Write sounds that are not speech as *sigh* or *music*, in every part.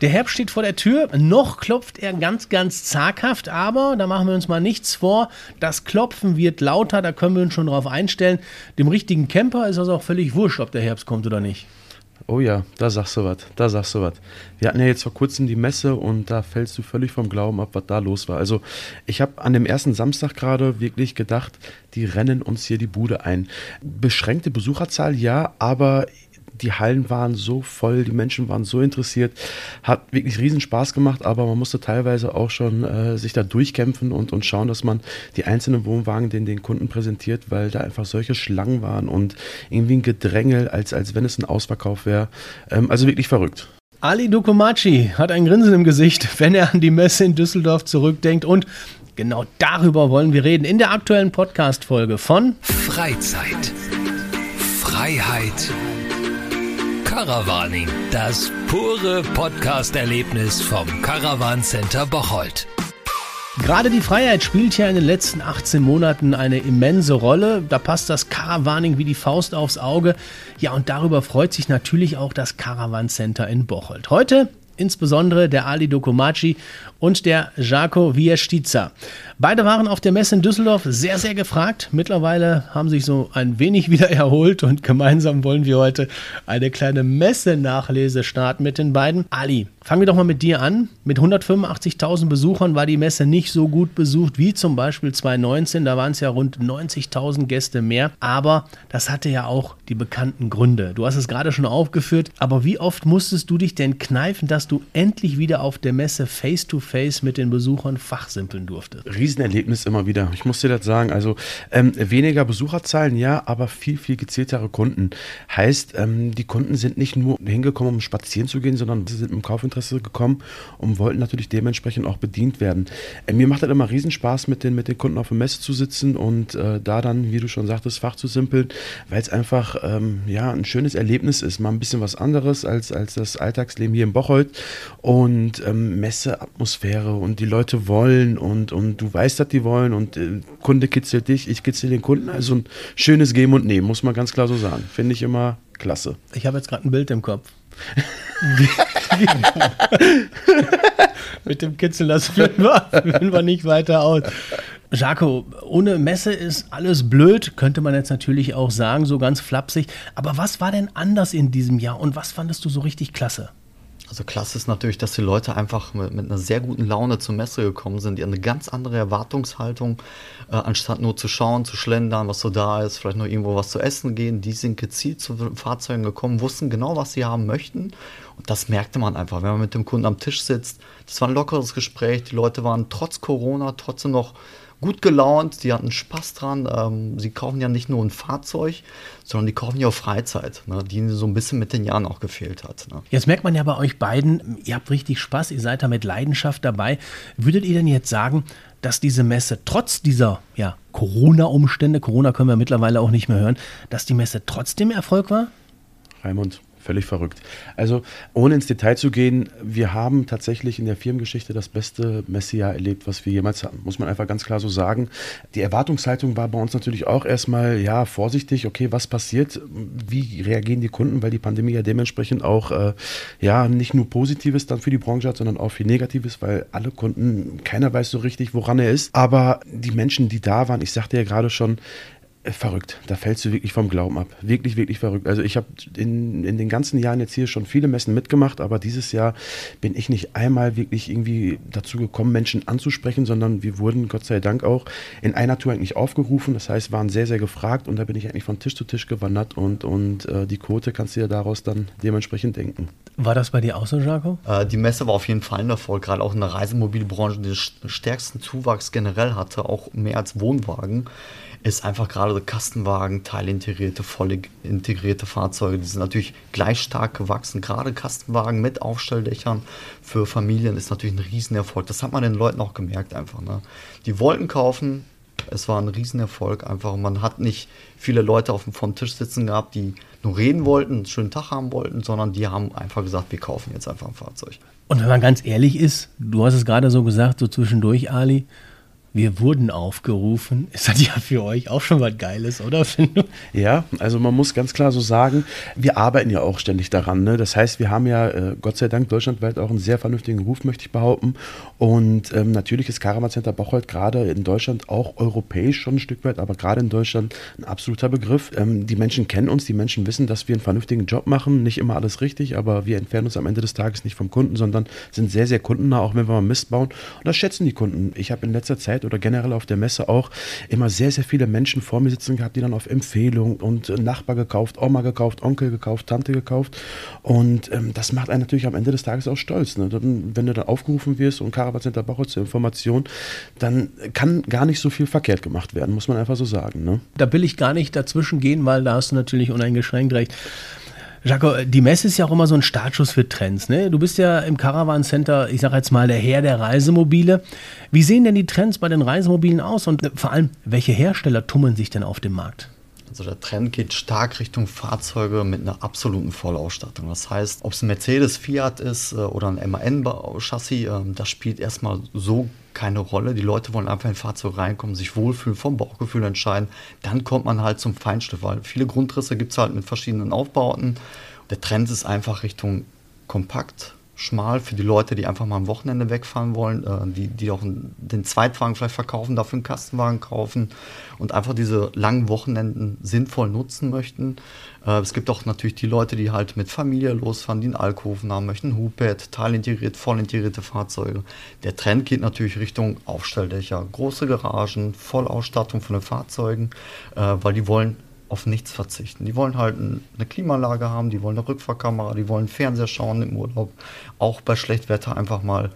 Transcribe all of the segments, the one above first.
Der Herbst steht vor der Tür. Noch klopft er ganz, ganz zaghaft, aber da machen wir uns mal nichts vor. Das Klopfen wird lauter, da können wir uns schon drauf einstellen. Dem richtigen Camper ist also auch völlig wurscht, ob der Herbst kommt oder nicht. Oh ja, da sagst du was, da sagst du was. Wir hatten ja jetzt vor kurzem die Messe und da fällst du völlig vom Glauben ab, was da los war. Also ich habe an dem ersten Samstag gerade wirklich gedacht, die rennen uns hier die Bude ein. Beschränkte Besucherzahl, ja, aber die Hallen waren so voll, die Menschen waren so interessiert, hat wirklich riesen Spaß gemacht, aber man musste teilweise auch schon äh, sich da durchkämpfen und, und schauen, dass man die einzelnen Wohnwagen den, den Kunden präsentiert, weil da einfach solche Schlangen waren und irgendwie ein Gedrängel, als, als wenn es ein Ausverkauf wäre. Ähm, also wirklich verrückt. Ali Dukomachi hat ein Grinsen im Gesicht, *laughs* wenn er an die Messe in Düsseldorf zurückdenkt und genau darüber wollen wir reden in der aktuellen Podcast-Folge von Freizeit. Freiheit Caravaning, das pure Podcast-Erlebnis vom Caravan Center Bocholt. Gerade die Freiheit spielt ja in den letzten 18 Monaten eine immense Rolle. Da passt das Caravaning wie die Faust aufs Auge. Ja, und darüber freut sich natürlich auch das Caravan Center in Bocholt. Heute insbesondere der Ali Dokumaci und der Jaco Viestica. Beide waren auf der Messe in Düsseldorf sehr, sehr gefragt. Mittlerweile haben sich so ein wenig *laughs* wieder erholt und gemeinsam wollen wir heute eine kleine Messe-Nachlese starten mit den beiden. Ali, fangen wir doch mal mit dir an. Mit 185.000 Besuchern war die Messe nicht so gut besucht wie zum Beispiel 2019. Da waren es ja rund 90.000 Gäste mehr. Aber das hatte ja auch die bekannten Gründe. Du hast es gerade schon aufgeführt. Aber wie oft musstest du dich denn kneifen, dass du endlich wieder auf der Messe face-to-face -face mit den Besuchern fachsimpeln durftest? Riesenerlebnis immer wieder. Ich muss dir das sagen. Also ähm, weniger Besucherzahlen, ja, aber viel, viel gezieltere Kunden. Heißt, ähm, die Kunden sind nicht nur hingekommen, um spazieren zu gehen, sondern sie sind im Kaufinteresse gekommen und wollten natürlich dementsprechend auch bedient werden. Äh, mir macht das immer Riesenspaß, mit den, mit den Kunden auf der Messe zu sitzen und äh, da dann, wie du schon sagtest, Fach zu simpeln, weil es einfach ähm, ja, ein schönes Erlebnis ist. Mal ein bisschen was anderes als, als das Alltagsleben hier in Bocholt und ähm, Messeatmosphäre und die Leute wollen und, und du weißt, dass die wollen und äh, Kunde kitzelt dich, ich kitzel den Kunden. Also ein schönes Geben und Nehmen, muss man ganz klar so sagen. Finde ich immer klasse. Ich habe jetzt gerade ein Bild im Kopf. Mit dem Kitzeln, das führen wir, führen wir nicht weiter aus. Jaco, ohne Messe ist alles blöd, könnte man jetzt natürlich auch sagen, so ganz flapsig. Aber was war denn anders in diesem Jahr und was fandest du so richtig klasse? Also klasse ist natürlich, dass die Leute einfach mit, mit, einer sehr guten Laune zur Messe gekommen sind, die eine ganz andere Erwartungshaltung, äh, anstatt nur zu schauen, zu schlendern, was so da ist, vielleicht noch irgendwo was zu essen gehen. Die sind gezielt zu Fahrzeugen gekommen, wussten genau, was sie haben möchten. Und das merkte man einfach, wenn man mit dem Kunden am Tisch sitzt. Das war ein lockeres Gespräch. Die Leute waren trotz Corona trotzdem noch gut gelaunt, die hatten Spaß dran. Ähm, sie kaufen ja nicht nur ein Fahrzeug, sondern die kaufen ja auch Freizeit, ne, die ihnen so ein bisschen mit den Jahren auch gefehlt hat. Ne. Jetzt merkt man ja bei euch beiden, ihr habt richtig Spaß, ihr seid da mit Leidenschaft dabei. Würdet ihr denn jetzt sagen, dass diese Messe trotz dieser ja, Corona-Umstände, Corona können wir mittlerweile auch nicht mehr hören, dass die Messe trotzdem Erfolg war? Raimund, völlig verrückt. Also ohne ins Detail zu gehen, wir haben tatsächlich in der Firmengeschichte das beste Messejahr erlebt, was wir jemals hatten, muss man einfach ganz klar so sagen. Die Erwartungshaltung war bei uns natürlich auch erstmal, ja, vorsichtig, okay, was passiert, wie reagieren die Kunden, weil die Pandemie ja dementsprechend auch, äh, ja, nicht nur Positives dann für die Branche hat, sondern auch viel Negatives, weil alle Kunden, keiner weiß so richtig, woran er ist. Aber die Menschen, die da waren, ich sagte ja gerade schon, verrückt. Da fällst du wirklich vom Glauben ab. Wirklich, wirklich verrückt. Also ich habe in, in den ganzen Jahren jetzt hier schon viele Messen mitgemacht, aber dieses Jahr bin ich nicht einmal wirklich irgendwie dazu gekommen, Menschen anzusprechen, sondern wir wurden Gott sei Dank auch in einer Tour eigentlich aufgerufen. Das heißt, waren sehr, sehr gefragt und da bin ich eigentlich von Tisch zu Tisch gewandert und, und äh, die Quote kannst du ja daraus dann dementsprechend denken. War das bei dir auch so, Jaco? Äh, die Messe war auf jeden Fall ein Erfolg, gerade auch in der Reisemobilbranche, die den stärksten Zuwachs generell hatte, auch mehr als Wohnwagen ist einfach gerade Kastenwagen, teilintegrierte, voll integrierte Fahrzeuge, die sind natürlich gleich stark gewachsen. Gerade Kastenwagen mit Aufstelldächern für Familien ist natürlich ein Riesenerfolg. Das hat man den Leuten auch gemerkt einfach. Ne? Die wollten kaufen, es war ein Riesenerfolg einfach. Man hat nicht viele Leute auf dem vom Tisch sitzen gehabt, die nur reden wollten, einen schönen Tag haben wollten, sondern die haben einfach gesagt, wir kaufen jetzt einfach ein Fahrzeug. Und wenn man ganz ehrlich ist, du hast es gerade so gesagt, so zwischendurch, Ali, wir wurden aufgerufen. Ist das ja für euch auch schon was Geiles, oder? Ja, also man muss ganz klar so sagen, wir arbeiten ja auch ständig daran. Ne? Das heißt, wir haben ja äh, Gott sei Dank deutschlandweit auch einen sehr vernünftigen Ruf, möchte ich behaupten. Und ähm, natürlich ist Caravan Center Bocholt gerade in Deutschland auch europäisch schon ein Stück weit, aber gerade in Deutschland ein absoluter Begriff. Ähm, die Menschen kennen uns, die Menschen wissen, dass wir einen vernünftigen Job machen. Nicht immer alles richtig, aber wir entfernen uns am Ende des Tages nicht vom Kunden, sondern sind sehr, sehr kundennah, auch wenn wir mal Mist bauen. Und das schätzen die Kunden. Ich habe in letzter Zeit oder generell auf der Messe auch immer sehr, sehr viele Menschen vor mir sitzen gehabt, die dann auf Empfehlung und Nachbar gekauft, Oma gekauft, Onkel gekauft, Tante gekauft. Und ähm, das macht einen natürlich am Ende des Tages auch stolz. Ne? Dann, wenn du dann aufgerufen wirst und Caravan Center Bauer zur Information, dann kann gar nicht so viel verkehrt gemacht werden, muss man einfach so sagen. Ne? Da will ich gar nicht dazwischen gehen, weil da hast du natürlich uneingeschränkt recht. Jaco, die Messe ist ja auch immer so ein Startschuss für Trends. Ne? Du bist ja im Caravan Center, ich sage jetzt mal, der Herr der Reisemobile. Wie sehen denn die Trends bei den Reisemobilen aus und vor allem, welche Hersteller tummeln sich denn auf dem Markt? Also der Trend geht stark Richtung Fahrzeuge mit einer absoluten Vollausstattung. Das heißt, ob es ein Mercedes, Fiat ist äh, oder ein MAN-Chassis, ähm, das spielt erstmal so keine Rolle. Die Leute wollen einfach in ein Fahrzeug reinkommen, sich wohlfühlen, vom Bauchgefühl entscheiden. Dann kommt man halt zum Feinstift, weil viele Grundrisse gibt es halt mit verschiedenen Aufbauten. Der Trend ist einfach Richtung kompakt, schmal für die Leute, die einfach mal am Wochenende wegfahren wollen, äh, die, die auch den Zweitwagen vielleicht verkaufen, dafür einen Kastenwagen kaufen und einfach diese langen Wochenenden sinnvoll nutzen möchten. Äh, es gibt auch natürlich die Leute, die halt mit Familie losfahren, die einen Alkoven haben möchten, Hupet, teilintegriert, vollintegrierte Fahrzeuge. Der Trend geht natürlich Richtung Aufstelldächer, große Garagen, Vollausstattung von den Fahrzeugen, äh, weil die wollen auf nichts verzichten. Die wollen halt eine Klimaanlage haben, die wollen eine Rückfahrkamera, die wollen Fernseher schauen im Urlaub. Auch bei Schlechtwetter einfach mal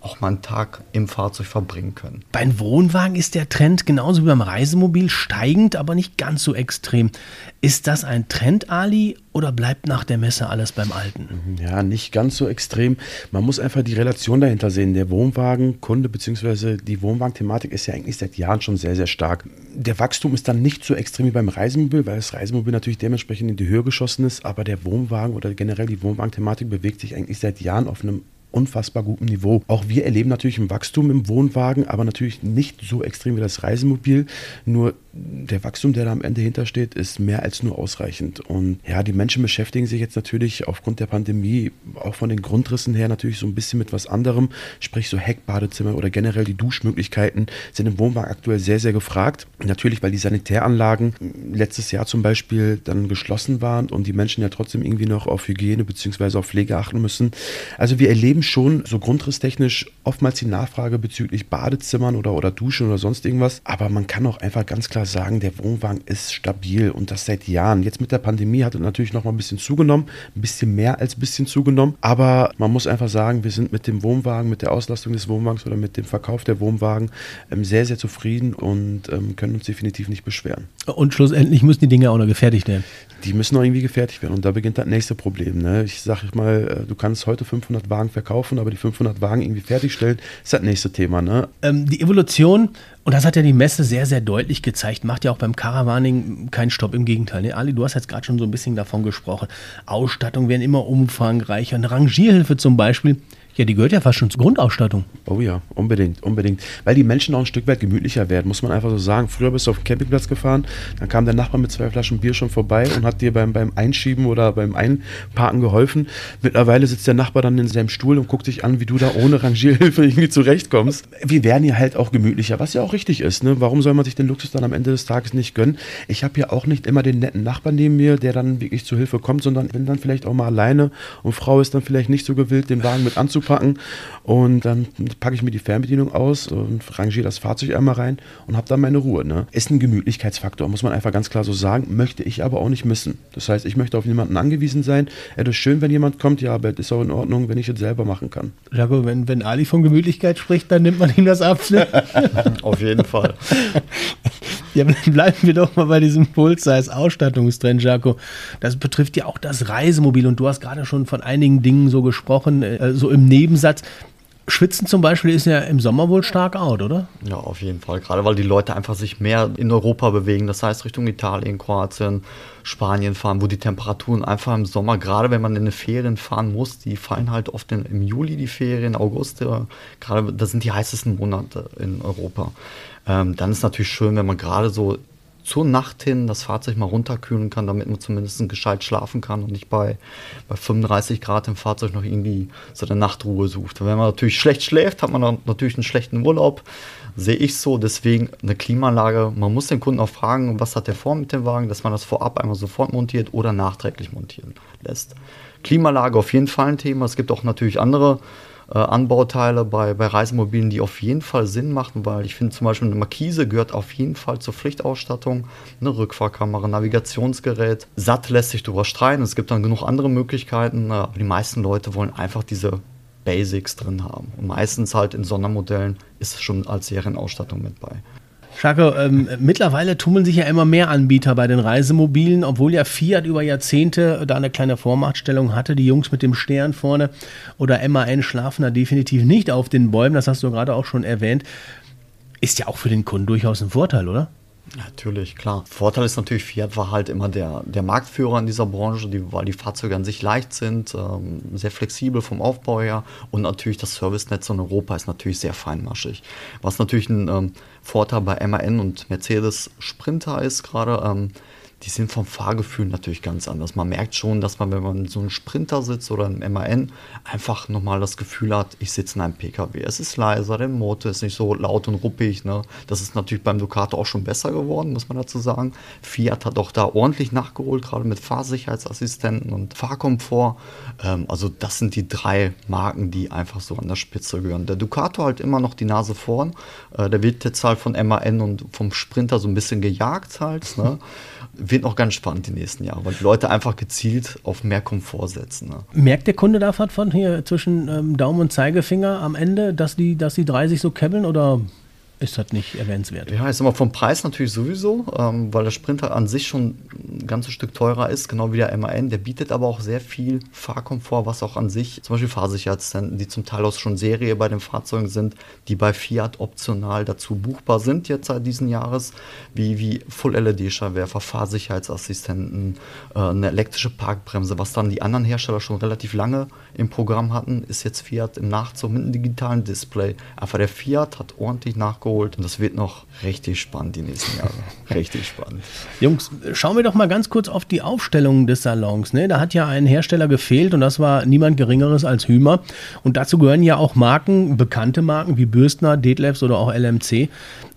auch mal einen Tag im Fahrzeug verbringen können. Beim Wohnwagen ist der Trend genauso wie beim Reisemobil steigend, aber nicht ganz so extrem. Ist das ein Trend, Ali, oder bleibt nach der Messe alles beim Alten? Ja, nicht ganz so extrem. Man muss einfach die Relation dahinter sehen. Der Wohnwagenkunde bzw. die Wohnwagen-Thematik ist ja eigentlich seit Jahren schon sehr, sehr stark. Der Wachstum ist dann nicht so extrem wie beim Reisemobil, weil das Reisemobil natürlich dementsprechend in die Höhe geschossen ist, aber der Wohnwagen oder generell die Wohnwagen-Thematik bewegt sich eigentlich seit Jahren auf einem unfassbar gutem Niveau. Auch wir erleben natürlich ein Wachstum im Wohnwagen, aber natürlich nicht so extrem wie das Reisemobil. Nur der Wachstum, der da am Ende hintersteht, ist mehr als nur ausreichend. Und ja, die Menschen beschäftigen sich jetzt natürlich aufgrund der Pandemie auch von den Grundrissen her natürlich so ein bisschen mit was anderem. Sprich, so Heckbadezimmer oder generell die Duschmöglichkeiten sind im Wohnwagen aktuell sehr, sehr gefragt. Natürlich, weil die Sanitäranlagen letztes Jahr zum Beispiel dann geschlossen waren und die Menschen ja trotzdem irgendwie noch auf Hygiene bzw. auf Pflege achten müssen. Also wir erleben schon so grundrisstechnisch oftmals die Nachfrage bezüglich Badezimmern oder, oder Duschen oder sonst irgendwas. Aber man kann auch einfach ganz klar sagen, der Wohnwagen ist stabil und das seit Jahren. Jetzt mit der Pandemie hat es natürlich noch mal ein bisschen zugenommen, ein bisschen mehr als ein bisschen zugenommen. Aber man muss einfach sagen, wir sind mit dem Wohnwagen, mit der Auslastung des Wohnwagens oder mit dem Verkauf der Wohnwagen ähm, sehr, sehr zufrieden und ähm, können uns definitiv nicht beschweren. Und schlussendlich müssen die Dinge auch noch gefertigt werden. Die müssen auch irgendwie gefertigt werden und da beginnt das nächste Problem. Ne? Ich sage mal, äh, du kannst heute 500 Wagen verkaufen, aber die 500 Wagen irgendwie fertigstellen, ist das nächste Thema. Ne? Ähm, die Evolution und das hat ja die Messe sehr, sehr deutlich gezeigt. Macht ja auch beim Caravaning keinen Stopp. Im Gegenteil. Ne? Ali, du hast jetzt gerade schon so ein bisschen davon gesprochen. Ausstattung werden immer umfangreicher. Eine Rangierhilfe zum Beispiel ja, die gehört ja fast schon zur Grundausstattung. Oh ja, unbedingt, unbedingt. Weil die Menschen auch ein Stück weit gemütlicher werden, muss man einfach so sagen. Früher bist du auf den Campingplatz gefahren, dann kam der Nachbar mit zwei Flaschen Bier schon vorbei und hat dir beim, beim Einschieben oder beim Einparken geholfen. Mittlerweile sitzt der Nachbar dann in seinem Stuhl und guckt dich an, wie du da ohne Rangierhilfe *laughs* irgendwie zurechtkommst. Wir werden ja halt auch gemütlicher, was ja auch richtig ist. Ne? Warum soll man sich den Luxus dann am Ende des Tages nicht gönnen? Ich habe ja auch nicht immer den netten Nachbarn neben mir, der dann wirklich zu Hilfe kommt, sondern bin dann vielleicht auch mal alleine und Frau ist dann vielleicht nicht so gewillt, den Wagen mit anzupacken packen. Und dann packe ich mir die Fernbedienung aus und rangiere das Fahrzeug einmal rein und habe dann meine Ruhe. Ne? Ist ein Gemütlichkeitsfaktor, muss man einfach ganz klar so sagen. Möchte ich aber auch nicht missen. Das heißt, ich möchte auf niemanden angewiesen sein. Es ist schön, wenn jemand kommt, ja, aber es ist auch in Ordnung, wenn ich es selber machen kann. Jaco, wenn, wenn Ali von Gemütlichkeit spricht, dann nimmt man ihm das ab. Ne? *laughs* auf jeden Fall. *laughs* Ja, bleiben wir doch mal bei diesem Full-Size-Ausstattungstrend, Jaco. Das betrifft ja auch das Reisemobil und du hast gerade schon von einigen Dingen so gesprochen, äh, so im Nebensatz. Schwitzen zum Beispiel ist ja im Sommer wohl stark out, oder? Ja, auf jeden Fall. Gerade weil die Leute einfach sich mehr in Europa bewegen. Das heißt Richtung Italien, Kroatien, Spanien fahren, wo die Temperaturen einfach im Sommer, gerade wenn man in eine Ferien fahren muss, die fallen halt oft in, im Juli die Ferien, August, ja, gerade das sind die heißesten Monate in Europa. Ähm, dann ist natürlich schön, wenn man gerade so zur Nacht hin das Fahrzeug mal runterkühlen kann, damit man zumindest gescheit schlafen kann und nicht bei, bei 35 Grad im Fahrzeug noch irgendwie so eine Nachtruhe sucht. wenn man natürlich schlecht schläft, hat man natürlich einen schlechten Urlaub. Sehe ich so, deswegen eine Klimaanlage. Man muss den Kunden auch fragen, was hat der vor mit dem Wagen, dass man das vorab einmal sofort montiert oder nachträglich montieren lässt. Klimaanlage auf jeden Fall ein Thema. Es gibt auch natürlich andere äh, Anbauteile bei, bei Reisemobilen, die auf jeden Fall Sinn machen, weil ich finde zum Beispiel eine Markise gehört auf jeden Fall zur Pflichtausstattung. Eine Rückfahrkamera, Navigationsgerät. Satt lässt sich drüber streiten. Es gibt dann genug andere Möglichkeiten, äh, aber die meisten Leute wollen einfach diese Basics drin haben. Und meistens halt in Sondermodellen ist es schon als Serienausstattung mit bei. Schako, ähm, mittlerweile tummeln sich ja immer mehr Anbieter bei den Reisemobilen, obwohl ja Fiat über Jahrzehnte da eine kleine Vormachtstellung hatte. Die Jungs mit dem Stern vorne oder MAN schlafen da definitiv nicht auf den Bäumen, das hast du gerade auch schon erwähnt. Ist ja auch für den Kunden durchaus ein Vorteil, oder? Natürlich, klar. Vorteil ist natürlich, Fiat war halt immer der, der Marktführer in dieser Branche, die, weil die Fahrzeuge an sich leicht sind, ähm, sehr flexibel vom Aufbau her und natürlich das Servicenetz in Europa ist natürlich sehr feinmaschig. Was natürlich ein ähm, Vorteil bei MAN und Mercedes Sprinter ist gerade, ähm, die sind vom Fahrgefühl natürlich ganz anders. Man merkt schon, dass man, wenn man in so einem Sprinter sitzt oder im MAN, einfach nochmal das Gefühl hat, ich sitze in einem PKW. Es ist leiser, der Motor ist nicht so laut und ruppig. Ne? Das ist natürlich beim Ducato auch schon besser geworden, muss man dazu sagen. Fiat hat auch da ordentlich nachgeholt, gerade mit Fahrsicherheitsassistenten und Fahrkomfort. Ähm, also das sind die drei Marken, die einfach so an der Spitze gehören. Der Ducato halt immer noch die Nase vorn. Äh, der wird jetzt halt von MAN und vom Sprinter so ein bisschen gejagt halt. Ne? *laughs* wird noch ganz spannend die nächsten Jahre, weil die Leute einfach gezielt auf mehr Komfort setzen. Ne? Merkt der Kunde da von hier zwischen ähm, Daumen und Zeigefinger am Ende, dass die, dass die drei sich so kebbeln oder ist das nicht erwähnenswert. Ja, ist immer vom Preis natürlich sowieso, ähm, weil der Sprinter an sich schon ein ganzes Stück teurer ist, genau wie der MAN. Der bietet aber auch sehr viel Fahrkomfort, was auch an sich, zum Beispiel Fahrsicherheitszentren, die zum Teil auch schon Serie bei den Fahrzeugen sind, die bei Fiat optional dazu buchbar sind jetzt seit diesen Jahres, wie, wie Full-LED-Scheinwerfer, Fahrsicherheitsassistenten, äh, eine elektrische Parkbremse, was dann die anderen Hersteller schon relativ lange im Programm hatten, ist jetzt Fiat im Nachzug mit einem digitalen Display. Einfach der Fiat hat ordentlich nachgeholt nachgeholt und das wird noch richtig spannend die nächsten Jahre. *laughs* richtig spannend. Jungs, schauen wir doch mal ganz kurz auf die Aufstellung des Salons. Ne? Da hat ja ein Hersteller gefehlt und das war niemand Geringeres als Hümer. Und dazu gehören ja auch Marken, bekannte Marken wie Bürstner, Detlefs oder auch LMC.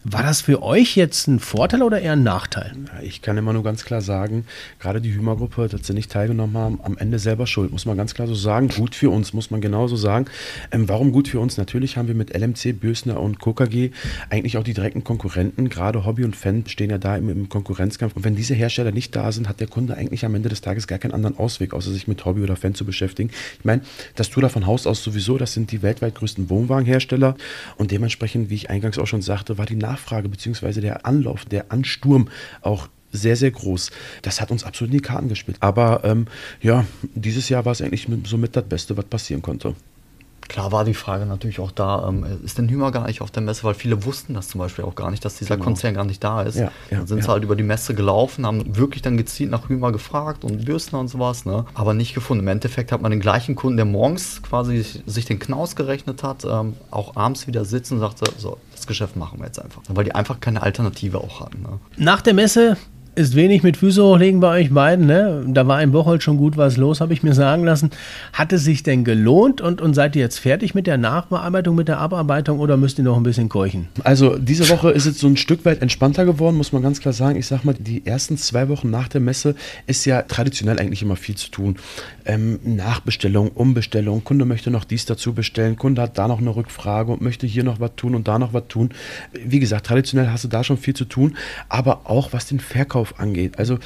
War das für euch jetzt ein Vorteil oder eher ein Nachteil? Ich kann immer nur ganz klar sagen, gerade die Hümer-Gruppe, dass sie nicht teilgenommen haben, am Ende selber schuld, muss man ganz klar so sagen. Gut für uns, muss man genauso sagen. Ähm, warum gut für uns? Natürlich haben wir mit LMC, Bösner und KKG eigentlich auch die direkten Konkurrenten. Gerade Hobby und Fan stehen ja da im, im, Konkurrenzkampf. Und wenn diese Hersteller nicht da sind, hat der Kunde eigentlich am Ende des Tages gar keinen anderen Ausweg, außer sich mit Hobby oder Fan zu beschäftigen. Ich meine, das tut er von Haus aus sowieso. Das sind die weltweit größten Wohnwagenhersteller. Und dementsprechend, wie ich eingangs auch schon sagte, war die Nachfrage bzw. der Anlauf, der Ansturm auch sehr, sehr groß. Das hat uns absolut in die Karten gespielt. Aber ähm, ja, dieses Jahr war es eigentlich somit das Beste, was passieren konnte. Klar war die Frage natürlich auch da, ähm, ist denn Hümer gar nicht auf der Messe, weil viele wussten das zum Beispiel auch gar nicht, dass dieser genau. Konzern gar nicht da ist. Ja, ja, dann sind ja. sie halt über die Messe gelaufen, haben wirklich dann gezielt nach Hümer gefragt und Bürstner und sowas, ne? aber nicht gefunden. Im Endeffekt hat man den gleichen Kunden, der morgens quasi sich den Knaus gerechnet hat, ähm, auch abends wieder sitzen und sagte, so, das Geschäft machen wir jetzt einfach. Weil die einfach keine Alternative auch hatten. Ne? Nach der Messe ist wenig mit Füße hochlegen bei euch beiden. Ne? Da war im Bocholt schon gut was los, habe ich mir sagen lassen. Hat es sich denn gelohnt und, und seid ihr jetzt fertig mit der Nachbearbeitung, mit der Abarbeitung oder müsst ihr noch ein bisschen keuchen? Also diese Woche ist es so ein Stück weit entspannter geworden, muss man ganz klar sagen. Ich sag mal, die ersten zwei Wochen nach der Messe ist ja traditionell eigentlich immer viel zu tun. Ähm, Nachbestellung, Umbestellung, Kunde möchte noch dies dazu bestellen, Kunde hat da noch eine Rückfrage und möchte hier noch was tun und da noch was tun. Wie gesagt, traditionell hast du da schon viel zu tun, aber auch was den Verkauf Angeht. Also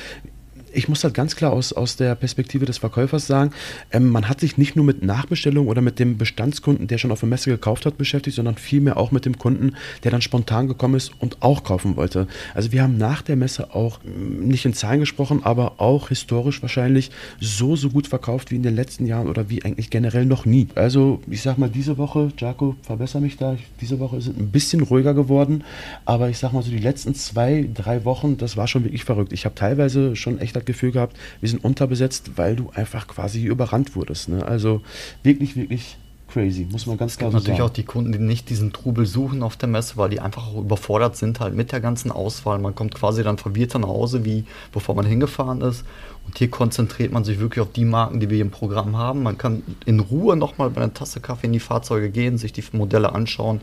ich muss halt ganz klar aus, aus der Perspektive des Verkäufers sagen, ähm, man hat sich nicht nur mit Nachbestellung oder mit dem Bestandskunden, der schon auf der Messe gekauft hat, beschäftigt, sondern vielmehr auch mit dem Kunden, der dann spontan gekommen ist und auch kaufen wollte. Also wir haben nach der Messe auch mm, nicht in Zahlen gesprochen, aber auch historisch wahrscheinlich so, so gut verkauft wie in den letzten Jahren oder wie eigentlich generell noch nie. Also ich sag mal, diese Woche, Jaco, verbessere mich da, diese Woche sind ein bisschen ruhiger geworden, aber ich sag mal so die letzten zwei, drei Wochen, das war schon wirklich verrückt. Ich habe teilweise schon echt das Gefühl gehabt, wir sind unterbesetzt, weil du einfach quasi überrannt wurdest. Ne? Also wirklich, wirklich crazy, muss man ganz klar sagen. natürlich auch die Kunden, die nicht diesen Trubel suchen auf der Messe, weil die einfach auch überfordert sind halt mit der ganzen Auswahl. Man kommt quasi dann verwirrt nach Hause, wie bevor man hingefahren ist. Und hier konzentriert man sich wirklich auf die Marken, die wir im Programm haben. Man kann in Ruhe nochmal bei einer Tasse Kaffee in die Fahrzeuge gehen, sich die Modelle anschauen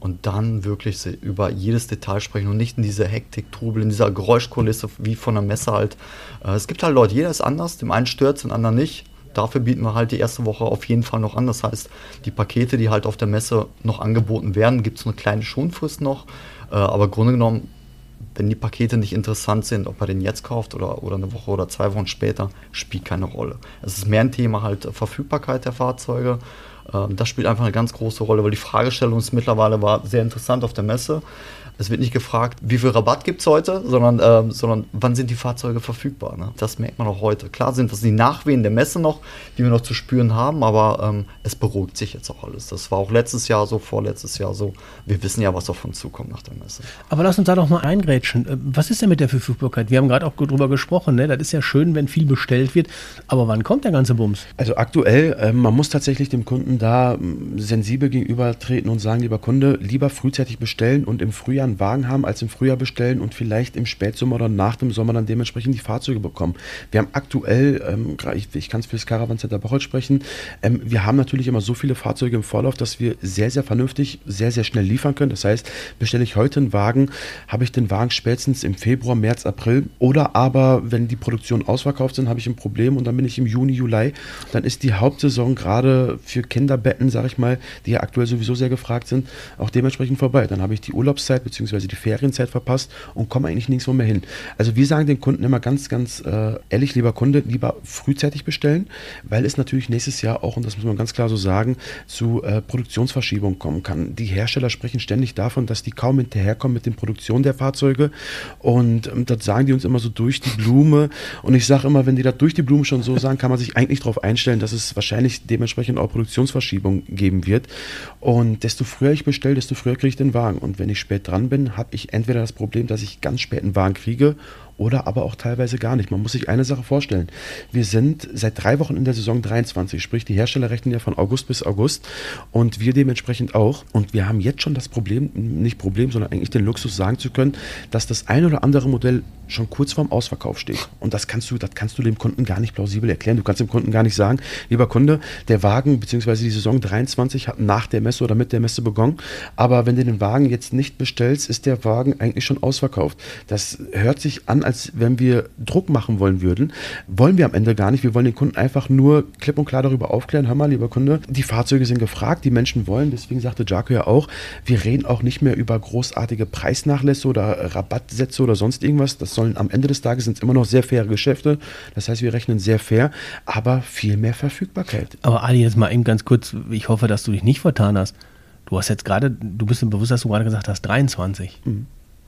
und dann wirklich über jedes Detail sprechen und nicht in dieser Hektik, Trubel, in dieser Geräuschkulisse wie von einer Messe halt. Äh, es gibt halt Leute, jeder ist anders, dem einen stört es, dem anderen nicht. Dafür bieten wir halt die erste Woche auf jeden Fall noch an. Das heißt, die Pakete, die halt auf der Messe noch angeboten werden, gibt es eine kleine Schonfrist noch. Äh, aber im Grunde genommen, wenn die Pakete nicht interessant sind, ob er den jetzt kauft oder, oder eine Woche oder zwei Wochen später, spielt keine Rolle. Es ist mehr ein Thema halt Verfügbarkeit der Fahrzeuge. Äh, das spielt einfach eine ganz große Rolle, weil die Fragestellung ist mittlerweile war sehr interessant auf der Messe. Es wird nicht gefragt, wie viel Rabatt gibt es heute, sondern, ähm, sondern wann sind die Fahrzeuge verfügbar. Ne? Das merkt man auch heute. Klar sind das die Nachwehen der Messe noch, die wir noch zu spüren haben, aber ähm, es beruhigt sich jetzt auch alles. Das war auch letztes Jahr so, vorletztes Jahr so. Wir wissen ja, was auf uns zukommt nach der Messe. Aber lass uns da doch mal eingrätschen. Äh, was ist denn mit der Verfügbarkeit? Wir haben gerade auch drüber gesprochen. Ne? Das ist ja schön, wenn viel bestellt wird. Aber wann kommt der ganze Bums? Also aktuell, äh, man muss tatsächlich dem Kunden da sensibel gegenübertreten und sagen, lieber Kunde, lieber frühzeitig bestellen und im Frühjahr einen Wagen haben, als im Frühjahr bestellen und vielleicht im Spätsommer oder nach dem Sommer dann dementsprechend die Fahrzeuge bekommen. Wir haben aktuell, ähm, ich, ich kann es für das Caravan Center Bocholt sprechen, ähm, wir haben natürlich immer so viele Fahrzeuge im Vorlauf, dass wir sehr, sehr vernünftig, sehr, sehr schnell liefern können. Das heißt, bestelle ich heute einen Wagen, habe ich den Wagen spätestens im Februar, März, April oder aber, wenn die Produktionen ausverkauft sind, habe ich ein Problem und dann bin ich im Juni, Juli. Dann ist die Hauptsaison gerade für Kinderbetten, sage ich mal, die ja aktuell sowieso sehr gefragt sind, auch dementsprechend vorbei. Dann habe ich die Urlaubszeit bzw beziehungsweise die Ferienzeit verpasst und komme eigentlich nirgendwo mehr hin. Also wir sagen den Kunden immer ganz, ganz äh, ehrlich, lieber Kunde, lieber frühzeitig bestellen, weil es natürlich nächstes Jahr auch, und das muss man ganz klar so sagen, zu äh, Produktionsverschiebungen kommen kann. Die Hersteller sprechen ständig davon, dass die kaum hinterherkommen mit den Produktionen der Fahrzeuge und ähm, das sagen die uns immer so durch die Blume und ich sage immer, wenn die das durch die Blume schon so sagen, kann man sich eigentlich darauf einstellen, dass es wahrscheinlich dementsprechend auch Produktionsverschiebungen geben wird und desto früher ich bestelle, desto früher kriege ich den Wagen und wenn ich spät dran bin, habe ich entweder das Problem, dass ich ganz spät einen Wagen kriege oder aber auch teilweise gar nicht. Man muss sich eine Sache vorstellen. Wir sind seit drei Wochen in der Saison 23, sprich die Hersteller rechnen ja von August bis August und wir dementsprechend auch. Und wir haben jetzt schon das Problem, nicht Problem, sondern eigentlich den Luxus sagen zu können, dass das ein oder andere Modell schon kurz vorm Ausverkauf steht. Und das kannst du, das kannst du dem Kunden gar nicht plausibel erklären. Du kannst dem Kunden gar nicht sagen, lieber Kunde, der Wagen bzw. die Saison 23 hat nach der Messe oder mit der Messe begonnen. Aber wenn du den Wagen jetzt nicht bestellst, ist der Wagen eigentlich schon ausverkauft. Das hört sich an, als wenn wir Druck machen wollen würden. Wollen wir am Ende gar nicht. Wir wollen den Kunden einfach nur klipp und klar darüber aufklären. Hör mal, lieber Kunde, die Fahrzeuge sind gefragt, die Menschen wollen. Deswegen sagte Jaco ja auch, wir reden auch nicht mehr über großartige Preisnachlässe oder Rabattsätze oder sonst irgendwas. Das sollen am Ende des Tages sind es immer noch sehr faire Geschäfte. Das heißt, wir rechnen sehr fair, aber viel mehr Verfügbarkeit. Aber Ali, jetzt mal eben ganz kurz, ich hoffe, dass du dich nicht vertan hast. Du hast jetzt gerade, du bist im Bewusstsein, dass du gerade gesagt hast, 23. Mhm.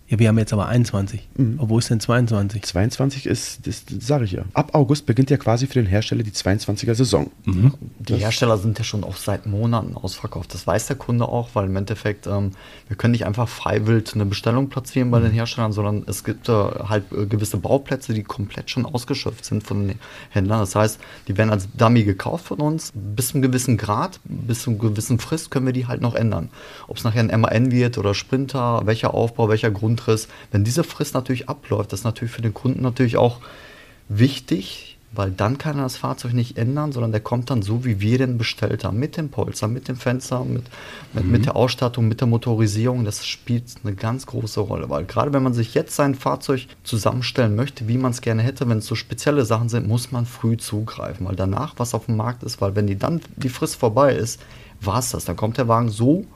Ja, wir haben jetzt aber 21. Mhm. Wo ist denn 22? 22 ist, das, das sage ich ja. Ab August beginnt ja quasi für den Hersteller die 22er Saison. Mhm. Die Hersteller sind ja schon auch seit Monaten ausverkauft. Das weiß der Kunde auch, weil im Endeffekt, ähm, wir können nicht einfach freiwillig eine Bestellung platzieren bei mhm. den Herstellern, sondern es gibt äh, halt äh, gewisse Bauplätze, die komplett schon ausgeschöpft sind von den Händlern. Das heißt, die werden als Dummy gekauft von uns. Bis zu einem gewissen Grad, bis zu einem gewissen Frist können wir die halt noch ändern. Ob es nachher ein MAN wird oder Sprinter, welcher Aufbau, welcher Grund Grundriss. Wenn diese Frist natürlich abläuft, das ist natürlich für den Kunden natürlich auch wichtig, weil dann kann er das Fahrzeug nicht ändern, sondern der kommt dann so, wie wir den bestellt haben, mit dem Polster, mit dem Fenster, mit, mit, mhm. mit der Ausstattung, mit der Motorisierung. Das spielt eine ganz große Rolle, weil gerade wenn man sich jetzt sein Fahrzeug zusammenstellen möchte, wie man es gerne hätte, wenn es so spezielle Sachen sind, muss man früh zugreifen, weil danach was auf dem Markt ist, weil wenn die dann die Frist vorbei ist, war es das. Dann kommt der Wagen so,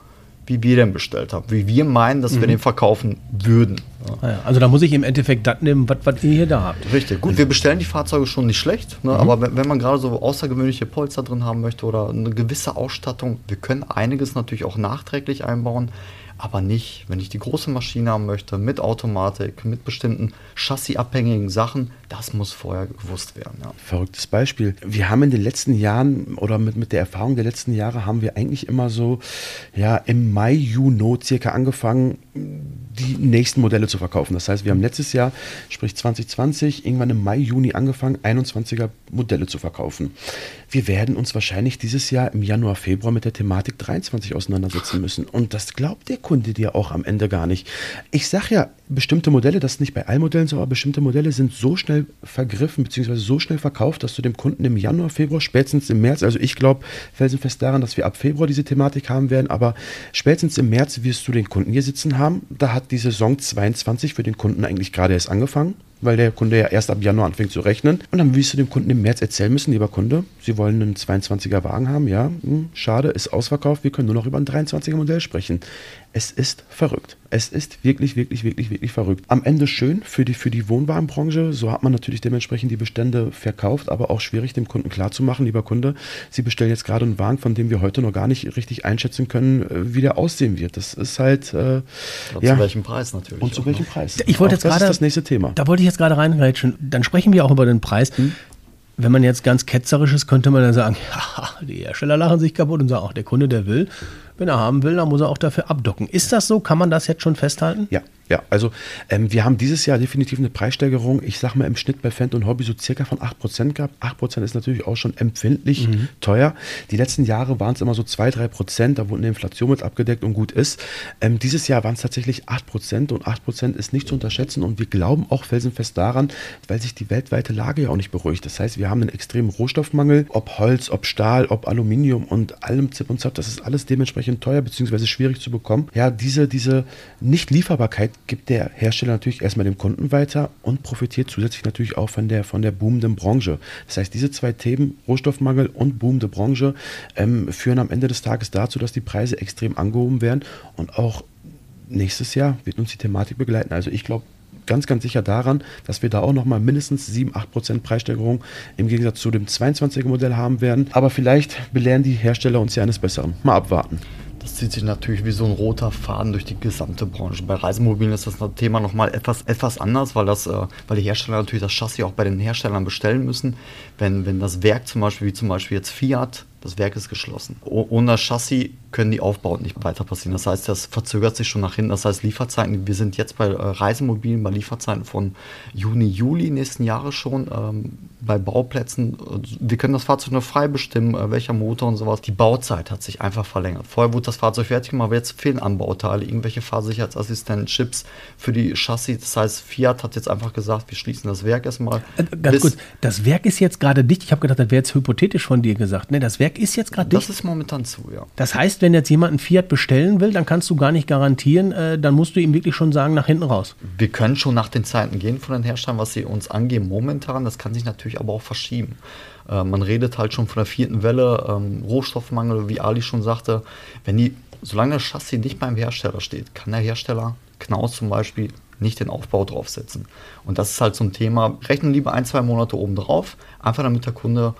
wie wir den bestellt haben, wie wir meinen, dass wir den verkaufen würden. Ja. Ah ja, also da muss ich im Endeffekt das nehmen, was, ihr hier da habt. Richtig, gut, wir bestellen die Fahrzeuge schon nicht schlecht, ne? aber wenn, wenn man gerade so außergewöhnliche Polster drin haben möchte oder eine gewisse Ausstattung, wir können einiges natürlich auch nachträglich einbauen, aber nicht, wenn ich die große Maschine haben möchte, mit Automatik, mit bestimmten chassisabhängigen Sachen, das muss vorher gewusst werden. Ja. Verrücktes Beispiel. Wir haben in den letzten Jahren oder mit, mit der Erfahrung der letzten Jahre haben wir eigentlich immer so, ja, im Mai, Juni circa angefangen, die nächsten Modelle zu verkaufen. Das heißt, wir haben letztes Jahr, sprich 2020, irgendwann im Mai, Juni angefangen, 21er Modelle zu verkaufen. Wir werden uns wahrscheinlich dieses Jahr im Januar, Februar mit der Thematik 23 auseinandersetzen müssen. Und das glaubt der Kunde dir auch am Ende gar nicht. Ich sage ja, bestimmte Modelle, das ist nicht bei allen Modellen so, aber bestimmte Modelle sind so schnell vergriffen bzw. so schnell verkauft, dass du dem Kunden im Januar, Februar, spätestens im März, also ich glaube felsenfest daran, dass wir ab Februar diese Thematik haben werden, aber spätestens im März wirst du den Kunden hier sitzen haben. Da hat die Saison 22 für den Kunden eigentlich gerade erst angefangen weil der Kunde ja erst ab Januar anfängt zu rechnen. Und dann wirst du dem Kunden im März erzählen müssen, lieber Kunde, Sie wollen einen 22er Wagen haben, ja, hm, schade, ist ausverkauft, wir können nur noch über ein 23er Modell sprechen. Es ist verrückt. Es ist wirklich, wirklich, wirklich, wirklich verrückt. Am Ende schön für die, für die Wohnwagenbranche. So hat man natürlich dementsprechend die Bestände verkauft, aber auch schwierig dem Kunden klarzumachen, lieber Kunde, Sie bestellen jetzt gerade einen Wagen, von dem wir heute noch gar nicht richtig einschätzen können, wie der aussehen wird. Das ist halt. Äh, ja, zu welchem Preis natürlich. Und zu welchem Preis. Ich wollte jetzt das gerade. ist das nächste Thema. Da wollte ich jetzt gerade reingrätschen. Dann sprechen wir auch über den Preis. Hm? Wenn man jetzt ganz ketzerisch ist, könnte man dann sagen, *laughs* haha, die Hersteller lachen sich kaputt und sagen, auch der Kunde, der will, wenn er haben will, dann muss er auch dafür abdocken. Ist das so? Kann man das jetzt schon festhalten? Ja, ja, also ähm, wir haben dieses Jahr definitiv eine Preissteigerung, ich sag mal im Schnitt bei Fendt und Hobby so circa von 8% gehabt. 8% ist natürlich auch schon empfindlich teuer. Die letzten Jahre waren es immer so 2, 3%, da wurde eine Inflation mit abgedeckt und gut ist. Ähm, dieses Jahr waren es tatsächlich 8% und 8% ist nicht zu unterschätzen und wir glauben auch felsenfest daran, weil sich die weltweite Lage ja auch nicht beruhigt. Das heißt, wir haben einen extremen Rohstoffmangel, ob Holz, ob Stahl, ob Aluminium und allem Zip und Zap, das ist alles dementsprechend teuer bzw. schwierig zu bekommen. Ja, diese, diese Nichtlieferbarkeit gibt der Hersteller natürlich erstmal dem Kunden weiter und profitiert zusätzlich natürlich auch von der, von der boomenden Branche. Das heißt, diese zwei Themen, Rohstoffmangel und boomende Branche, ähm, führen am Ende des Tages dazu, dass die Preise extrem angehoben werden und auch nächstes Jahr wird uns die Thematik begleiten. Also ich glaube ganz, ganz sicher daran, dass wir da auch nochmal mindestens 7, 8 Prozent Preissteigerung im Gegensatz zu dem 22er Modell haben werden. Aber vielleicht belehren die Hersteller uns ja eines Besseren. Mal abwarten. Das zieht sich natürlich wie so ein roter Faden durch die gesamte Branche. Bei Reisemobilen ist das Thema nochmal etwas, etwas anders, weil, das, äh, weil die Hersteller natürlich das Chassis auch bei den Herstellern bestellen müssen. Wenn, wenn das Werk zum Beispiel, wie zum Beispiel jetzt Fiat, das Werk ist geschlossen. Oh, ohne das Chassis können die Aufbauten nicht weiter passieren. Das heißt, das verzögert sich schon nach hinten. Das heißt, Lieferzeiten, wir sind jetzt bei äh, Reisemobilen bei Lieferzeiten von Juni, Juli nächsten Jahres schon. Ähm, bei Bauplätzen, wir können das Fahrzeug nur frei bestimmen, äh, welcher Motor und sowas. Die Bauzeit hat sich einfach verlängert. Vorher wurde das Fahrzeug fertig gemacht, aber jetzt fehlen Anbauteile, irgendwelche Fahrsicherheitsassistenten, Chips für die Chassis. Das heißt, Fiat hat jetzt einfach gesagt, wir schließen das Werk erstmal. Äh, Ganz gut, das Werk ist jetzt gerade dicht. Ich habe gedacht, das wäre jetzt hypothetisch von dir gesagt. Ne, das Werk ist jetzt gerade Das dicht. ist momentan zu, ja. Das heißt, wenn jetzt jemand einen Fiat bestellen will, dann kannst du gar nicht garantieren, äh, dann musst du ihm wirklich schon sagen, nach hinten raus. Wir können schon nach den Zeiten gehen von den Herstellern, was sie uns angeben momentan. Das kann sich natürlich aber auch verschieben. Äh, man redet halt schon von der vierten Welle, ähm, Rohstoffmangel, wie Ali schon sagte. Wenn die, solange das Chassis nicht beim Hersteller steht, kann der Hersteller, Knaus zum Beispiel, nicht den Aufbau draufsetzen. Und das ist halt so ein Thema. Rechnen lieber ein, zwei Monate oben drauf, einfach damit der Kunde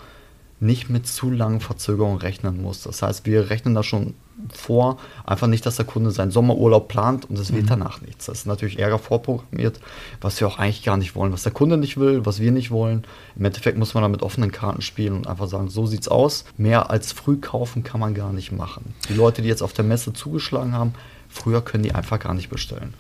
nicht mit zu langen Verzögerungen rechnen muss. Das heißt, wir rechnen da schon vor, einfach nicht, dass der Kunde seinen Sommerurlaub plant und es wird danach nichts. Das ist natürlich Ärger vorprogrammiert, was wir auch eigentlich gar nicht wollen, was der Kunde nicht will, was wir nicht wollen. Im Endeffekt muss man da mit offenen Karten spielen und einfach sagen, so sieht's aus. Mehr als früh kaufen kann man gar nicht machen. Die Leute, die jetzt auf der Messe zugeschlagen haben, früher können die einfach gar nicht bestellen.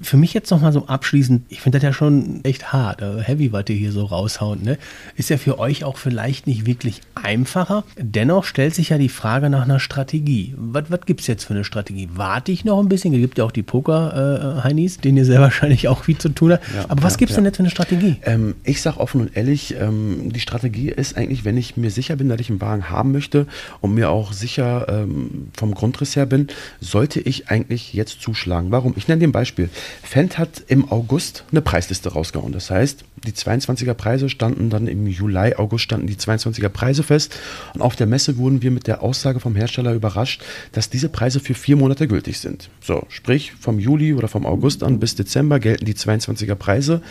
Für mich jetzt nochmal so abschließend, ich finde das ja schon echt hart, äh, heavy, was ihr hier so raushaut. Ne? Ist ja für euch auch vielleicht nicht wirklich einfacher. Dennoch stellt sich ja die Frage nach einer Strategie. Was, was gibt es jetzt für eine Strategie? Warte ich noch ein bisschen? Es gibt ja auch die Poker-Heinis, denen ihr sehr *laughs* wahrscheinlich auch viel zu tun habt. Ja, Aber was ja, gibt es denn ja. jetzt für eine Strategie? Ähm, ich sage offen und ehrlich, ähm, die Strategie ist eigentlich, wenn ich mir sicher bin, dass ich einen Wagen haben möchte und mir auch sicher ähm, vom Grundriss her bin, sollte ich eigentlich jetzt zuschlagen. Warum? Ich nenne dir ein Beispiel. Fendt hat im August eine Preisliste rausgehauen. Das heißt, die 22er Preise standen dann im Juli, August standen die 22er Preise fest. Und auf der Messe wurden wir mit der Aussage vom Hersteller überrascht, dass diese Preise für vier Monate gültig sind. So, sprich vom Juli oder vom August an bis Dezember gelten die 22er Preise.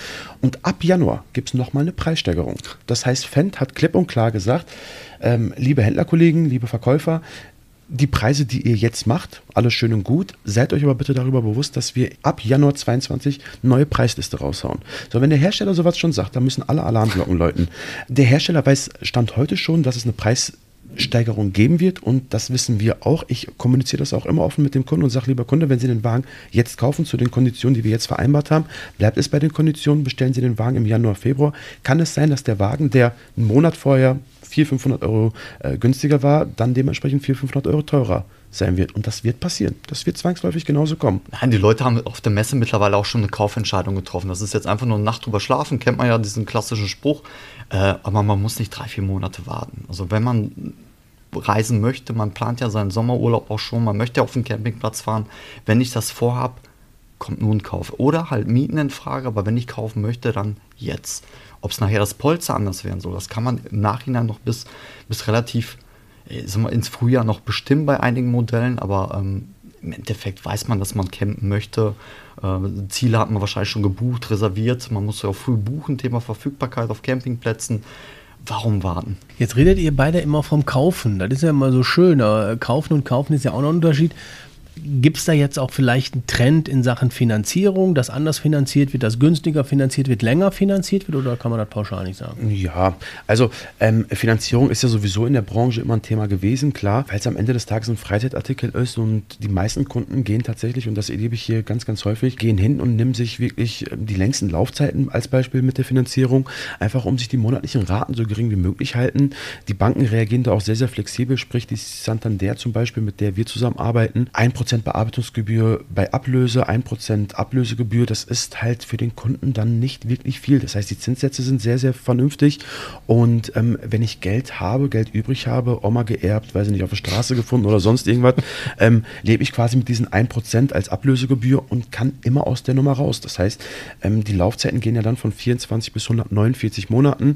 Und ab Januar gibt es nochmal eine Preissteigerung. Das heißt, Fendt hat klipp und klar gesagt, ähm, liebe Händlerkollegen, liebe Verkäufer, die Preise, die ihr jetzt macht, alles schön und gut. Seid euch aber bitte darüber bewusst, dass wir ab Januar 22 neue Preisliste raushauen. So, wenn der Hersteller sowas schon sagt, dann müssen alle Alarmglocken läuten. Der Hersteller weiß Stand heute schon, dass es eine Preissteigerung geben wird und das wissen wir auch. Ich kommuniziere das auch immer offen mit dem Kunden und sage, lieber Kunde, wenn Sie den Wagen jetzt kaufen zu den Konditionen, die wir jetzt vereinbart haben, bleibt es bei den Konditionen, bestellen Sie den Wagen im Januar, Februar. Kann es sein, dass der Wagen, der einen Monat vorher 400, 500 Euro äh, günstiger war, dann dementsprechend 400, 500 Euro teurer sein wird. Und das wird passieren. Das wird zwangsläufig genauso kommen. Nein, die Leute haben auf der Messe mittlerweile auch schon eine Kaufentscheidung getroffen. Das ist jetzt einfach nur eine Nacht drüber schlafen, kennt man ja diesen klassischen Spruch. Äh, aber man muss nicht drei, vier Monate warten. Also wenn man reisen möchte, man plant ja seinen Sommerurlaub auch schon, man möchte auf den Campingplatz fahren. Wenn ich das vorhabe, kommt nur ein Kauf. Oder halt Mieten in Frage, aber wenn ich kaufen möchte, dann jetzt. Ob es nachher das Polster anders werden soll, das kann man im Nachhinein noch bis, bis relativ äh, wir, ins Frühjahr noch bestimmen bei einigen Modellen, aber ähm, im Endeffekt weiß man, dass man campen möchte. Äh, Ziele hat man wahrscheinlich schon gebucht, reserviert. Man muss ja auch früh buchen, Thema Verfügbarkeit auf Campingplätzen. Warum warten? Jetzt redet ihr beide immer vom Kaufen. Das ist ja immer so schön. kaufen und kaufen ist ja auch noch ein Unterschied. Gibt es da jetzt auch vielleicht einen Trend in Sachen Finanzierung, dass anders finanziert wird, dass günstiger finanziert wird, länger finanziert wird oder kann man das pauschal nicht sagen? Ja, also ähm, Finanzierung ist ja sowieso in der Branche immer ein Thema gewesen, klar, weil es am Ende des Tages ein Freizeitartikel ist und die meisten Kunden gehen tatsächlich, und das erlebe ich hier ganz, ganz häufig, gehen hin und nehmen sich wirklich ähm, die längsten Laufzeiten als Beispiel mit der Finanzierung, einfach um sich die monatlichen Raten so gering wie möglich halten. Die Banken reagieren da auch sehr, sehr flexibel, sprich die Santander zum Beispiel, mit der wir zusammenarbeiten, 1% Bearbeitungsgebühr bei Ablöse, 1% Ablösegebühr, das ist halt für den Kunden dann nicht wirklich viel. Das heißt, die Zinssätze sind sehr, sehr vernünftig und ähm, wenn ich Geld habe, Geld übrig habe, Oma geerbt, weiß ich nicht, auf der Straße gefunden oder sonst irgendwas, *laughs* ähm, lebe ich quasi mit diesen 1% als Ablösegebühr und kann immer aus der Nummer raus. Das heißt, ähm, die Laufzeiten gehen ja dann von 24 bis 149 Monaten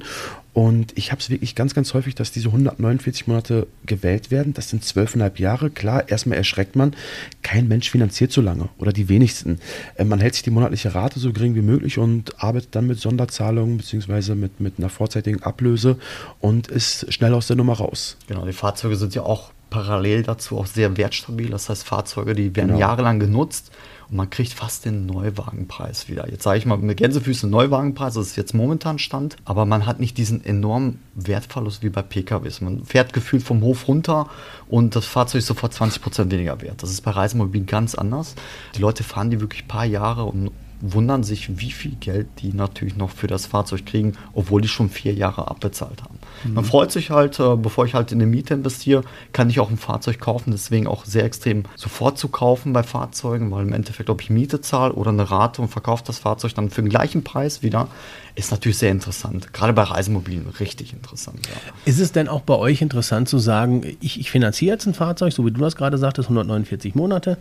und ich habe es wirklich ganz, ganz häufig, dass diese 149 Monate gewählt werden. Das sind zwölfeinhalb Jahre. Klar, erstmal erschreckt man. Kein Mensch finanziert so lange oder die wenigsten. Äh, man hält sich die monatliche Rate so gering wie möglich und arbeitet dann mit Sonderzahlungen bzw. Mit, mit einer vorzeitigen Ablöse und ist schnell aus der Nummer raus. Genau, die Fahrzeuge sind ja auch parallel dazu auch sehr wertstabil. Das heißt, Fahrzeuge, die werden genau. jahrelang genutzt und man kriegt fast den Neuwagenpreis wieder. Jetzt sage ich mal mit Gänsefüße Neuwagenpreis, das ist jetzt momentan Stand, aber man hat nicht diesen enormen Wertverlust wie bei PKWs. Man fährt gefühlt vom Hof runter und das Fahrzeug ist sofort 20% weniger wert. Das ist bei Reisemobilen ganz anders. Die Leute fahren die wirklich ein paar Jahre und wundern sich, wie viel Geld die natürlich noch für das Fahrzeug kriegen, obwohl die schon vier Jahre abbezahlt haben. Mhm. Man freut sich halt, äh, bevor ich halt in eine Miete investiere, kann ich auch ein Fahrzeug kaufen. Deswegen auch sehr extrem sofort zu kaufen bei Fahrzeugen, weil im Endeffekt, ob ich Miete zahle oder eine Rate und verkaufe das Fahrzeug dann für den gleichen Preis wieder, ist natürlich sehr interessant. Gerade bei Reisemobilen richtig interessant. Ja. Ist es denn auch bei euch interessant zu sagen, ich, ich finanziere jetzt ein Fahrzeug, so wie du das gerade sagtest, 149 Monate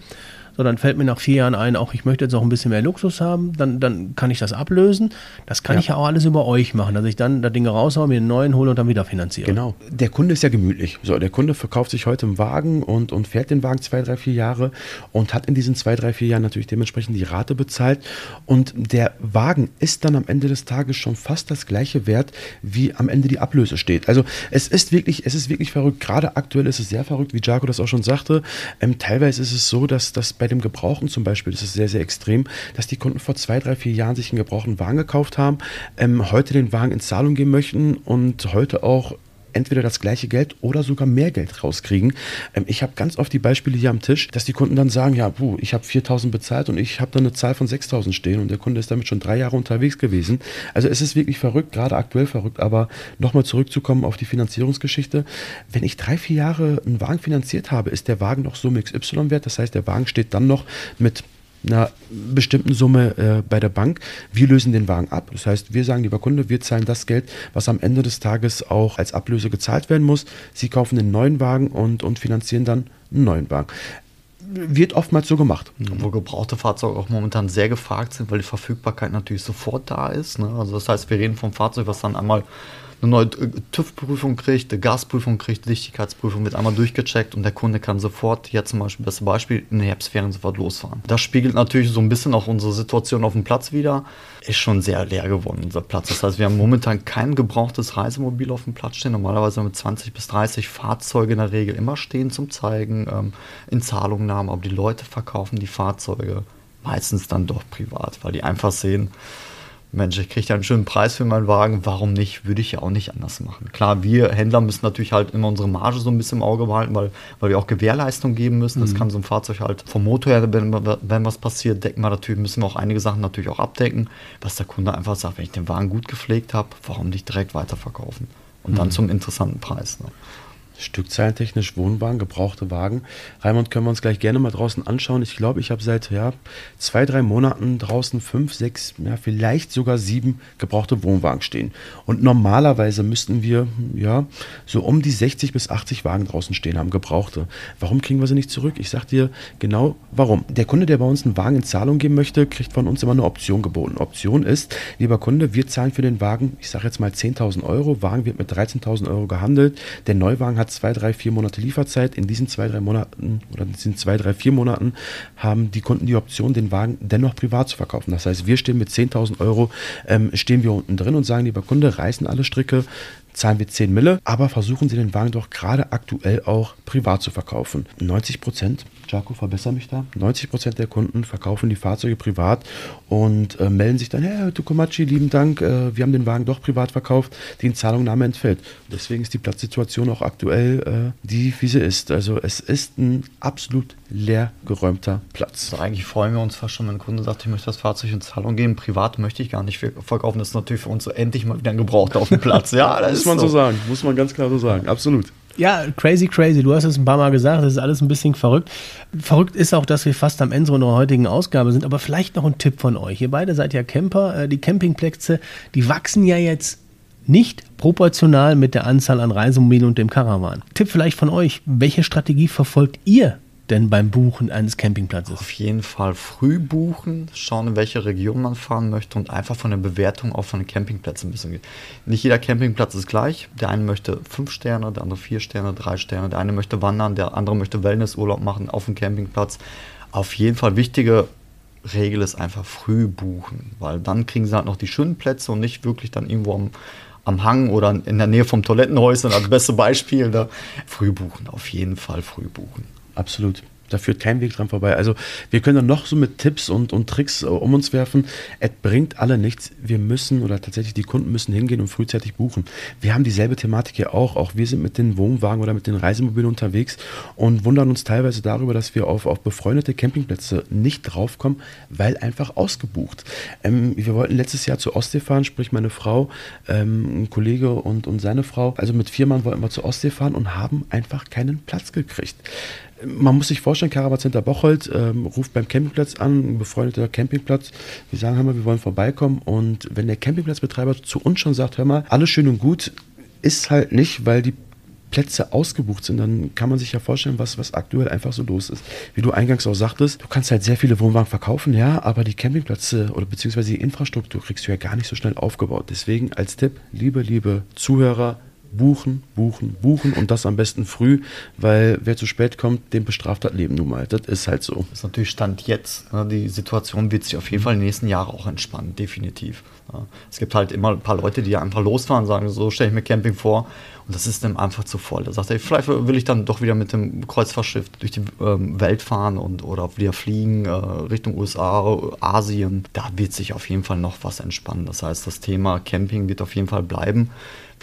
so, dann fällt mir nach vier Jahren ein, auch ich möchte jetzt auch ein bisschen mehr Luxus haben, dann, dann kann ich das ablösen. Das kann ja. ich ja auch alles über euch machen, dass ich dann da Dinge raushaue, mir einen neuen hole und dann wieder finanziere. Genau. Der Kunde ist ja gemütlich. So, der Kunde verkauft sich heute einen Wagen und, und fährt den Wagen zwei, drei, vier Jahre und hat in diesen zwei, drei, vier Jahren natürlich dementsprechend die Rate bezahlt. Und der Wagen ist dann am Ende des Tages schon fast das gleiche Wert, wie am Ende die Ablöse steht. Also es ist wirklich, es ist wirklich verrückt. Gerade aktuell ist es sehr verrückt, wie Jaco das auch schon sagte. Ähm, teilweise ist es so, dass das bei bei dem Gebrauchen zum Beispiel, das ist sehr, sehr extrem, dass die Kunden vor zwei, drei, vier Jahren sich einen gebrauchten Wagen gekauft haben, ähm, heute den Wagen in Zahlung gehen möchten und heute auch entweder das gleiche Geld oder sogar mehr Geld rauskriegen. Ähm, ich habe ganz oft die Beispiele hier am Tisch, dass die Kunden dann sagen, ja, puh, ich habe 4.000 bezahlt und ich habe dann eine Zahl von 6.000 stehen und der Kunde ist damit schon drei Jahre unterwegs gewesen. Also es ist wirklich verrückt, gerade aktuell verrückt, aber nochmal zurückzukommen auf die Finanzierungsgeschichte. Wenn ich drei, vier Jahre einen Wagen finanziert habe, ist der Wagen noch Summe XY wert. Das heißt, der Wagen steht dann noch mit einer bestimmten Summe äh, bei der Bank. Wir lösen den Wagen ab. Das heißt, wir sagen, lieber Kunde, wir zahlen das Geld, was am Ende des Tages auch als Ablöse gezahlt werden muss. Sie kaufen den neuen Wagen und, und finanzieren dann einen neuen Wagen wird oftmals so gemacht. Wo gebrauchte Fahrzeuge auch momentan sehr gefragt sind, weil die Verfügbarkeit natürlich sofort da ist. Ne? Also das heißt, wir reden vom Fahrzeug, was dann einmal eine neue TÜV-Prüfung kriegt, eine Gasprüfung kriegt, Dichtigkeitsprüfung wird einmal durchgecheckt und der Kunde kann sofort, jetzt zum Beispiel, beste Beispiel, in den Herbstferien sofort losfahren. Das spiegelt natürlich so ein bisschen auch unsere Situation auf dem Platz wieder. Ist schon sehr leer geworden, unser Platz. Das heißt, wir haben momentan kein gebrauchtes Reisemobil auf dem Platz stehen. Normalerweise haben wir 20 bis 30 Fahrzeuge in der Regel immer stehen zum Zeigen, ähm, in Zahlungnahmen, aber die Leute verkaufen die Fahrzeuge meistens dann doch privat, weil die einfach sehen, Mensch, ich kriege ja einen schönen Preis für meinen Wagen, warum nicht? Würde ich ja auch nicht anders machen. Klar, wir Händler müssen natürlich halt immer unsere Marge so ein bisschen im Auge behalten, weil, weil wir auch Gewährleistung geben müssen. Das mhm. kann so ein Fahrzeug halt vom Motor her, wenn, wenn was passiert, decken wir natürlich, müssen wir auch einige Sachen natürlich auch abdecken, was der Kunde einfach sagt, wenn ich den Wagen gut gepflegt habe, warum nicht direkt weiterverkaufen? Und mhm. dann zum interessanten Preis. Ne? Stückzahlentechnisch Wohnwagen, gebrauchte Wagen. Raimund, können wir uns gleich gerne mal draußen anschauen. Ich glaube, ich habe seit ja, zwei, drei Monaten draußen fünf, sechs, ja, vielleicht sogar sieben gebrauchte Wohnwagen stehen. Und normalerweise müssten wir ja so um die 60 bis 80 Wagen draußen stehen haben, gebrauchte. Warum kriegen wir sie nicht zurück? Ich sage dir genau warum. Der Kunde, der bei uns einen Wagen in Zahlung geben möchte, kriegt von uns immer eine Option geboten. Option ist, lieber Kunde, wir zahlen für den Wagen, ich sage jetzt mal 10.000 Euro. Wagen wird mit 13.000 Euro gehandelt. Der Neuwagen hat hat zwei, drei, vier Monate Lieferzeit. In diesen zwei, drei Monaten oder in diesen zwei, drei, vier Monaten haben die Kunden die Option, den Wagen dennoch privat zu verkaufen. Das heißt, wir stehen mit 10.000 Euro, ähm, stehen wir unten drin und sagen, lieber Kunde, reißen alle Stricke, zahlen wir 10 Mille, aber versuchen Sie den Wagen doch gerade aktuell auch privat zu verkaufen. 90 Prozent, Jaco, verbessere mich da, 90 Prozent der Kunden verkaufen die Fahrzeuge privat und äh, melden sich dann, hey, Tukomachi, lieben Dank, äh, wir haben den Wagen doch privat verkauft, die Zahlungnahme entfällt. Deswegen ist die Platzsituation auch aktuell äh, die, wie sie ist. Also es ist ein absolut leer geräumter Platz. Also eigentlich freuen wir uns fast schon, wenn ein Kunde sagt, ich möchte das Fahrzeug in Zahlung geben. Privat möchte ich gar nicht verkaufen. Das ist natürlich für uns so endlich mal wieder ein Gebrauchter auf dem Platz. *laughs* Ja, das muss man so. sagen. Muss man ganz klar so sagen. Absolut. Ja, crazy, crazy. Du hast es ein paar Mal gesagt, das ist alles ein bisschen verrückt. Verrückt ist auch, dass wir fast am Ende unserer heutigen Ausgabe sind, aber vielleicht noch ein Tipp von euch. Ihr beide seid ja Camper. Äh, die Campingplätze, die wachsen ja jetzt nicht proportional mit der Anzahl an Reisemobilen und dem Caravan. Tipp vielleicht von euch, welche Strategie verfolgt ihr denn beim Buchen eines Campingplatzes? Auf jeden Fall früh buchen, schauen, in welche Region man fahren möchte und einfach von der Bewertung auch von den Campingplätzen ein bisschen gehen. Nicht jeder Campingplatz ist gleich. Der eine möchte fünf Sterne, der andere vier Sterne, drei Sterne. Der eine möchte wandern, der andere möchte Wellnessurlaub machen auf dem Campingplatz. Auf jeden Fall wichtige Regel ist einfach früh buchen, weil dann kriegen sie halt noch die schönen Plätze und nicht wirklich dann irgendwo am, am Hang oder in der Nähe vom Toilettenhäuschen als beste Beispiel. Da. Früh buchen, auf jeden Fall früh buchen absolut. Da führt kein Weg dran vorbei. Also wir können dann noch so mit Tipps und, und Tricks äh, um uns werfen. Es bringt alle nichts. Wir müssen oder tatsächlich die Kunden müssen hingehen und frühzeitig buchen. Wir haben dieselbe Thematik hier auch. Auch wir sind mit den Wohnwagen oder mit den Reisemobilen unterwegs und wundern uns teilweise darüber, dass wir auf, auf befreundete Campingplätze nicht draufkommen, weil einfach ausgebucht. Ähm, wir wollten letztes Jahr zur Ostsee fahren, sprich meine Frau, ähm, ein Kollege und, und seine Frau. Also mit vier Mann wollten wir zur Ostsee fahren und haben einfach keinen Platz gekriegt man muss sich vorstellen, Caravan Center Bocholt ähm, ruft beim Campingplatz an, ein befreundeter Campingplatz. Wir sagen, hör mal, wir wollen vorbeikommen. Und wenn der Campingplatzbetreiber zu uns schon sagt, hör mal, alles schön und gut, ist halt nicht, weil die Plätze ausgebucht sind, dann kann man sich ja vorstellen, was, was aktuell einfach so los ist. Wie du eingangs auch sagtest, du kannst halt sehr viele Wohnwagen verkaufen, ja, aber die Campingplätze oder beziehungsweise die Infrastruktur kriegst du ja gar nicht so schnell aufgebaut. Deswegen als Tipp, liebe, liebe Zuhörer, buchen, buchen, buchen und das am besten früh, weil wer zu spät kommt, dem bestraft das Leben nun mal. Das ist halt so. Das ist natürlich Stand jetzt. Ne? Die Situation wird sich auf jeden Fall in den nächsten Jahren auch entspannen, definitiv. Es gibt halt immer ein paar Leute, die einfach losfahren und sagen, so stelle ich mir Camping vor. Und das ist dann einfach zu voll. Da sagt er, vielleicht will ich dann doch wieder mit dem Kreuzfahrtschiff durch die ähm, Welt fahren und oder wieder fliegen äh, Richtung USA, Asien. Da wird sich auf jeden Fall noch was entspannen. Das heißt, das Thema Camping wird auf jeden Fall bleiben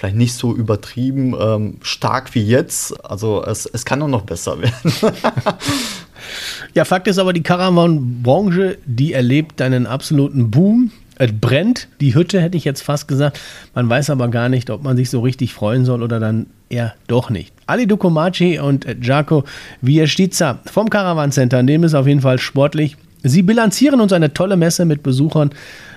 vielleicht nicht so übertrieben ähm, stark wie jetzt. Also es, es kann nur noch besser werden. *laughs* ja, Fakt ist aber, die Caravan-Branche, die erlebt einen absoluten Boom. Es brennt, die Hütte hätte ich jetzt fast gesagt. Man weiß aber gar nicht, ob man sich so richtig freuen soll oder dann eher doch nicht. Ali Dukomaci und Jaco Viestica vom Caravan Center nehmen es auf jeden Fall sportlich. Sie bilanzieren uns eine tolle Messe mit Besuchern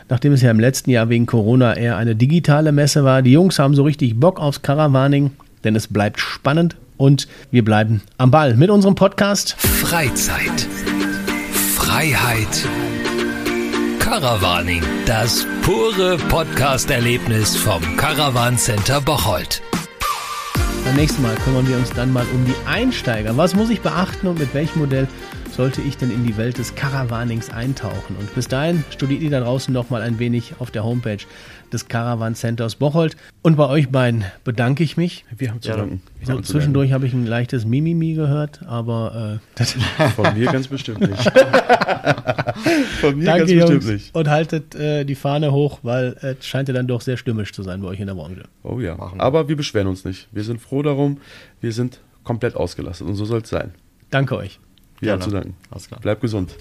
nachdem es ja im letzten Jahr wegen Corona eher eine digitale Messe war. Die Jungs haben so richtig Bock aufs Caravaning, denn es bleibt spannend und wir bleiben am Ball mit unserem Podcast Freizeit. Freiheit. Caravaning. Das pure Podcast-Erlebnis vom Caravan Center Bocholt. Beim nächsten Mal kümmern wir uns dann mal um die Einsteiger. Was muss ich beachten und mit welchem Modell sollte ich denn in die Welt des Caravanings eintauchen? Und bis dahin studiert ihr da draußen noch mal ein wenig auf der Homepage des Caravan Centers Bocholt. Und bei euch beiden bedanke ich mich. Wir haben zu Ja, danken. Wir So, haben zwischendurch habe ich ein leichtes Mimimi gehört, aber äh. *laughs* Von mir ganz bestimmt nicht. *laughs* Von mir danke ganz Jungs bestimmt nicht. und haltet äh, die Fahne hoch, weil es scheint ja dann doch sehr stürmisch zu sein bei euch in der Branche. Oh ja. Machen wir. Aber wir beschweren uns nicht. Wir sind froh darum. Wir sind komplett ausgelastet und so soll es sein. Danke euch. Gerne. zu danken. Alles klar. Bleibt gesund.